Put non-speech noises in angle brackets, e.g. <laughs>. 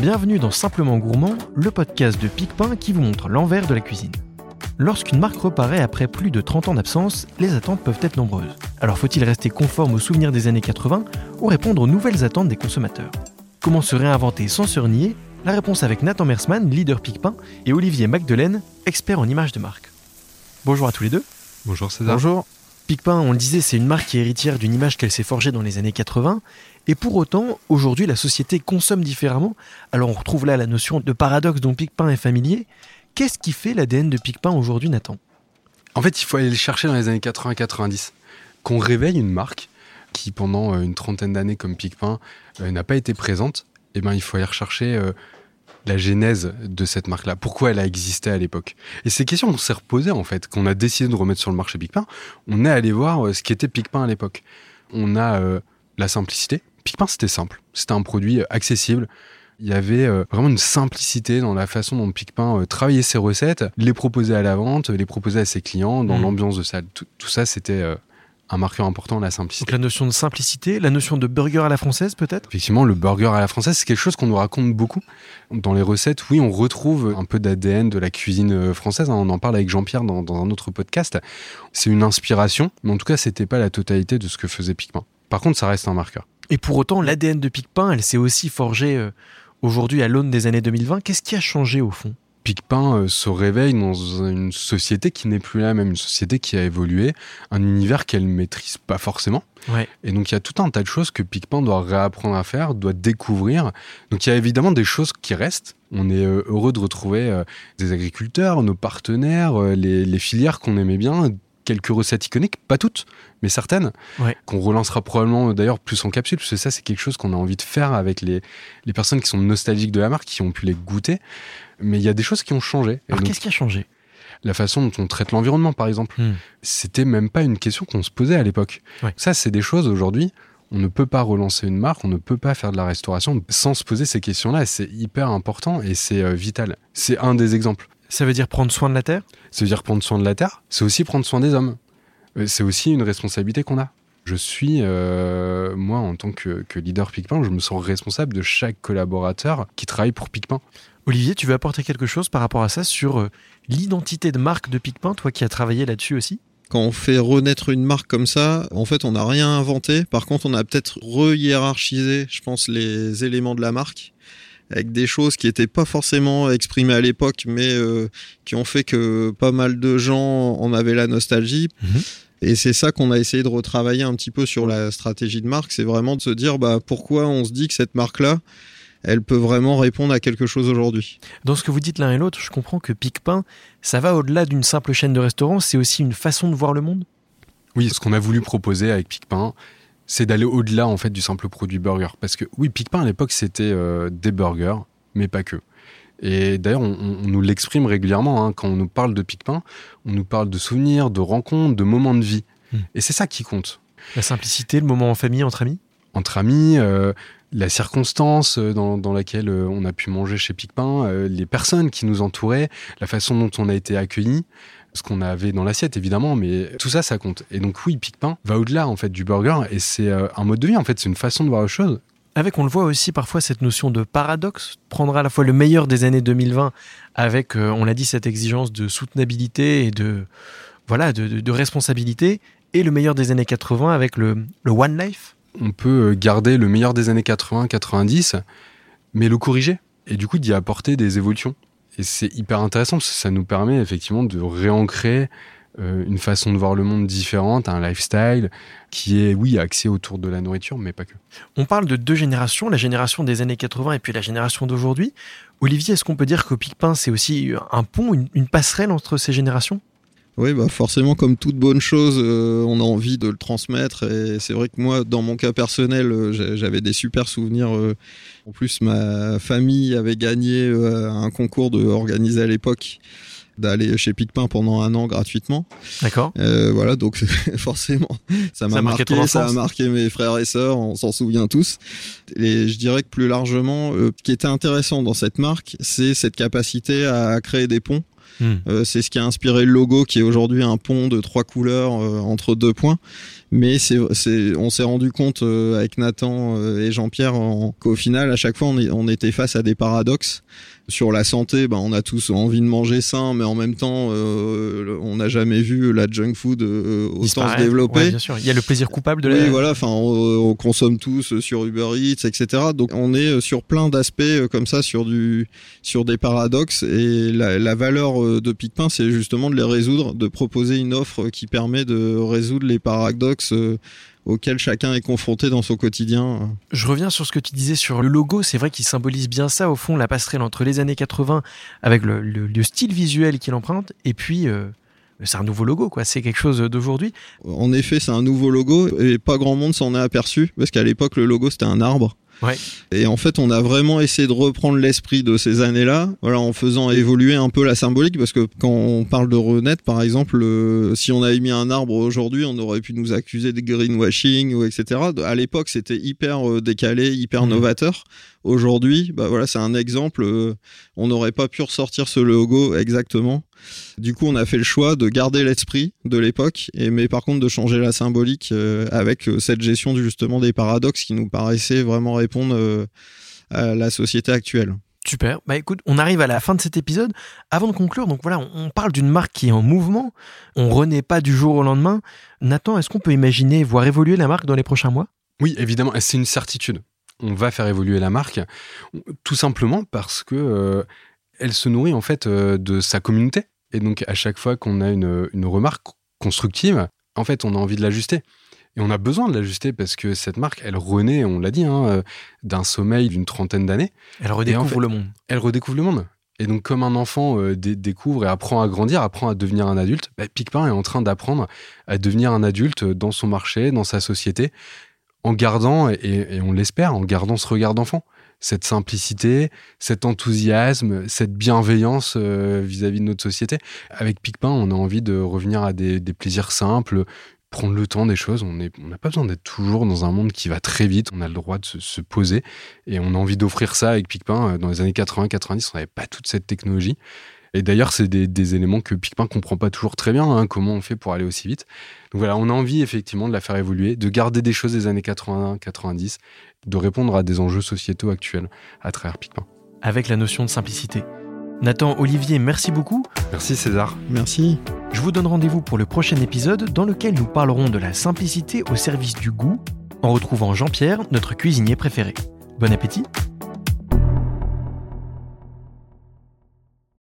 Bienvenue dans Simplement Gourmand, le podcast de Picpin qui vous montre l'envers de la cuisine. Lorsqu'une marque reparaît après plus de 30 ans d'absence, les attentes peuvent être nombreuses. Alors faut-il rester conforme aux souvenirs des années 80 ou répondre aux nouvelles attentes des consommateurs? Comment se réinventer sans se renier? La réponse avec Nathan Mersman, leader Picpin, et Olivier Magdelaine, expert en images de marque. Bonjour à tous les deux. Bonjour César. Bonjour. Picpin, on le disait, c'est une marque qui est héritière d'une image qu'elle s'est forgée dans les années 80. Et pour autant, aujourd'hui, la société consomme différemment. Alors on retrouve là la notion de paradoxe dont Picpin est familier. Qu'est-ce qui fait l'ADN de Picpin aujourd'hui, Nathan? En fait, il faut aller le chercher dans les années 80-90. Qu'on réveille une marque qui, pendant euh, une trentaine d'années comme Picpin, euh, n'a pas été présente, eh ben, il faut aller rechercher euh, la genèse de cette marque-là. Pourquoi elle a existé à l'époque? Et ces questions, on s'est reposées en fait. Qu'on a décidé de remettre sur le marché Picpin, on est allé voir euh, ce qu'était Picpin à l'époque. On a euh, la simplicité. Picpin, c'était simple. C'était un produit euh, accessible. Il y avait euh, vraiment une simplicité dans la façon dont Picpin euh, travaillait ses recettes, les proposait à la vente, les proposait à ses clients, dans Mhm. l'ambiance de salle. Tout, tout ça, c'était un marqueur important, la simplicité. Donc la notion de simplicité, la notion de burger à la française peut-être? Effectivement, le burger à la française, c'est quelque chose qu'on nous raconte beaucoup. Dans les recettes, oui, on retrouve un peu d'ADN de la cuisine euh, française. hein. On en parle avec Jean-Pierre dans, dans un autre podcast. C'est une inspiration, mais en tout cas, c'était pas la totalité de ce que faisait Picpin. Par contre, ça reste un marqueur. Et pour autant, l'ADN de Picpin, elle s'est aussi forgée euh, aujourd'hui à l'aune des années 2020. Qu'est-ce qui a changé au fond? Picpin euh, se réveille dans une société qui n'est plus la même, une société qui a évolué, un univers qu'elle maîtrise pas forcément. Ouais. Et donc il y a tout un tas de choses que Picpin doit réapprendre à faire, doit découvrir. Donc il y a évidemment des choses qui restent. On est euh, heureux de retrouver euh, des agriculteurs, nos partenaires, les, les filières qu'on aimait bien, quelques recettes iconiques, pas toutes, mais certaines, Ouais. qu'on relancera probablement euh, d'ailleurs plus en capsule, parce que ça c'est quelque chose qu'on a envie de faire avec les, les personnes qui sont nostalgiques de la marque, qui ont pu les goûter. Mais il y a des choses qui ont changé. Alors qu'est-ce qui a changé? la façon dont on traite l'environnement, par exemple. Hmm. C'était même pas une question qu'on se posait à l'époque. Ouais. Ça, c'est des choses aujourd'hui. On ne peut pas relancer une marque, on ne peut pas faire de la restauration sans se poser ces questions-là. C'est hyper important et c'est euh, vital. C'est un des exemples. Ça veut dire prendre soin de la terre Ça veut dire prendre soin de la terre, c'est aussi prendre soin des hommes. Euh, C'est aussi une responsabilité qu'on a. Je suis, euh, moi, en tant que, que leader Picpin, je me sens responsable de chaque collaborateur qui travaille pour Picpin. Olivier, tu veux apporter quelque chose par rapport à ça sur euh, l'identité de marque de Picpin, toi qui as travaillé là-dessus aussi? Quand on fait renaître une marque comme ça, en fait, on n'a rien inventé. Par contre, on a peut-être re-hiérarchisé, je pense, les éléments de la marque avec des choses qui n'étaient pas forcément exprimées à l'époque, mais euh, qui ont fait que pas mal de gens en avaient la nostalgie. Mhm. Et c'est ça qu'on a essayé de retravailler un petit peu sur la stratégie de marque, c'est vraiment de se dire bah, pourquoi on se dit que cette marque-là, elle peut vraiment répondre à quelque chose aujourd'hui? Dans ce que vous dites l'un et l'autre, je comprends que Picpin, ça va au-delà d'une simple chaîne de restaurants, c'est aussi une façon de voir le monde? Oui, ce qu'on a voulu proposer avec Picpin, c'est d'aller au-delà en fait du simple produit burger. Parce que oui, Picpin à l'époque c'était euh, des burgers, mais pas que. Et d'ailleurs, on, nous l'exprime régulièrement hein. quand on nous parle de Picpin, on nous parle de souvenirs, de rencontres, de moments de vie. Hmm. Et c'est ça qui compte. La simplicité, le moment en famille, entre amis? Entre amis, euh, la circonstance euh, dans, dans laquelle on a pu manger chez Picpin, euh, les personnes qui nous entouraient, la façon dont on a été accueillis, ce qu'on avait dans l'assiette évidemment, mais tout ça, ça compte. Et donc oui, Picpin va au-delà en fait du burger et c'est euh, un mode de vie en fait, c'est une façon de voir les choses. Avec, on le voit aussi parfois, cette notion de paradoxe, prendre à la fois le meilleur des années 2020 avec, euh, on l'a dit, cette exigence de soutenabilité et de, voilà, de, de- de responsabilité, et le meilleur des années 80 avec le, le One Life. On peut euh, garder le meilleur des années 80-90, mais le corriger et du coup d'y apporter des évolutions. Et c'est hyper intéressant parce que ça nous permet effectivement de réancrer euh, une façon de voir le monde différente, un lifestyle qui est, oui, axé autour de la nourriture, mais pas que. On parle de deux générations, la génération des années 80 et puis la génération d'aujourd'hui. Olivier, est-ce qu'on peut dire que Picpin, c'est aussi un pont, une, une passerelle entre ces générations? Oui, bah forcément, comme toute bonne chose, euh, on a envie de le transmettre. Et c'est vrai que moi, dans mon cas personnel, euh, j'avais des super souvenirs. euh. En plus, ma famille avait gagné euh, un concours de, organisé à l'époque d'aller chez Picpin pendant un an gratuitement. D'accord Euh, voilà, donc <laughs> forcément, ça m'a marqué marqué, ça a marqué mes frères et sœurs, on s'en souvient tous. Et je dirais que plus largement, euh, ce qui était intéressant dans cette marque, c'est cette capacité à créer des ponts. Hmm. Euh, c'est ce qui a inspiré le logo, qui est aujourd'hui un pont de trois couleurs euh, entre deux points. Mais c'est, on s'est rendu compte euh, avec Nathan euh, et Jean-Pierre qu'au final, à chaque fois, on, est- on était face à des paradoxes. Sur la santé, ben, on a tous envie de manger sain, mais en même temps, euh, n'a jamais vu la junk food euh, autant se développer. Ouais, bien sûr. Il y a le plaisir coupable de Oui, la. voilà, enfin, on, on consomme tous sur Uber Eats, etc. Donc, on est sur plein d'aspects euh, comme ça, sur du, sur des paradoxes. Et la, la valeur euh, de Picpin, c'est justement de les résoudre, de proposer une offre qui permet de résoudre les paradoxes euh, auxquels chacun est confronté dans son quotidien. Je reviens sur ce que tu disais sur le logo. C'est vrai qu'il symbolise bien ça, au fond, la passerelle entre les années 80 avec le, le- le style visuel qu'il emprunte et puis. euh, c'est un nouveau logo, quoi. C'est quelque chose d'aujourd'hui. En effet, c'est un nouveau logo et pas grand monde s'en est aperçu parce qu'à l'époque, le logo c'était un arbre. Ouais. Et en fait, on a vraiment essayé de reprendre l'esprit de ces années-là, voilà, en faisant évoluer un peu la symbolique, parce que quand on parle de renaître, par exemple, euh, si on avait mis un arbre aujourd'hui, on aurait pu nous accuser de greenwashing ou etc. À l'époque, c'était hyper euh, décalé, hyper Mhm. novateur. Aujourd'hui, bah voilà, c'est un exemple. euh, on n'aurait pas pu ressortir ce logo exactement. Du coup, on a fait le choix de garder l'esprit de l'époque, et mais par contre de changer la symbolique avec cette gestion justement des paradoxes qui nous paraissait vraiment répondre euh, à la société actuelle. Super. Bah écoute, on arrive à la fin de cet épisode. Avant de conclure, donc voilà, on, parle d'une marque qui est en mouvement. On renaît pas du jour au lendemain. Nathan, est-ce qu'on peut imaginer voir évoluer la marque dans les prochains mois? Oui, évidemment, c'est une certitude. On va faire évoluer la marque, tout simplement parce que euh, elle se nourrit en fait euh, de sa communauté. Et donc, à chaque fois qu'on a une, une remarque constructive, en fait, on a envie de l'ajuster. Et on a besoin de l'ajuster parce que cette marque, elle renaît, on l'a dit, hein, euh, d'un sommeil d'une trentaine d'années. Elle redécouvre fait- le monde. Elle redécouvre le monde. Et donc, comme un enfant euh, dé- découvre et apprend à grandir, apprend à devenir un adulte, bah, Picpin est en train d'apprendre à devenir un adulte dans son marché, dans sa société, en gardant, et, et on l'espère, en gardant ce regard d'enfant. Cette simplicité, cet enthousiasme, cette bienveillance euh, vis-à-vis de notre société. Avec Picpin, on a envie de revenir à des, des plaisirs simples, prendre le temps des choses. On n'a pas besoin d'être toujours dans un monde qui va très vite. On a le droit de se, se poser. Et on a envie d'offrir ça avec Picpin. Euh, Dans les années 80-90, on n'avait pas toute cette technologie. Et d'ailleurs, c'est des, des éléments que Picpin comprend pas toujours très bien, hein, comment on fait pour aller aussi vite. Donc voilà, on a envie effectivement de la faire évoluer, de garder des choses des années 80-90, de répondre à des enjeux sociétaux actuels à travers Picpin. Avec la notion de simplicité. Nathan, Olivier, merci beaucoup. Merci César. Merci. Je vous donne rendez-vous pour le prochain épisode dans lequel nous parlerons de la simplicité au service du goût en retrouvant Jean-Pierre, notre cuisinier préféré. Bon appétit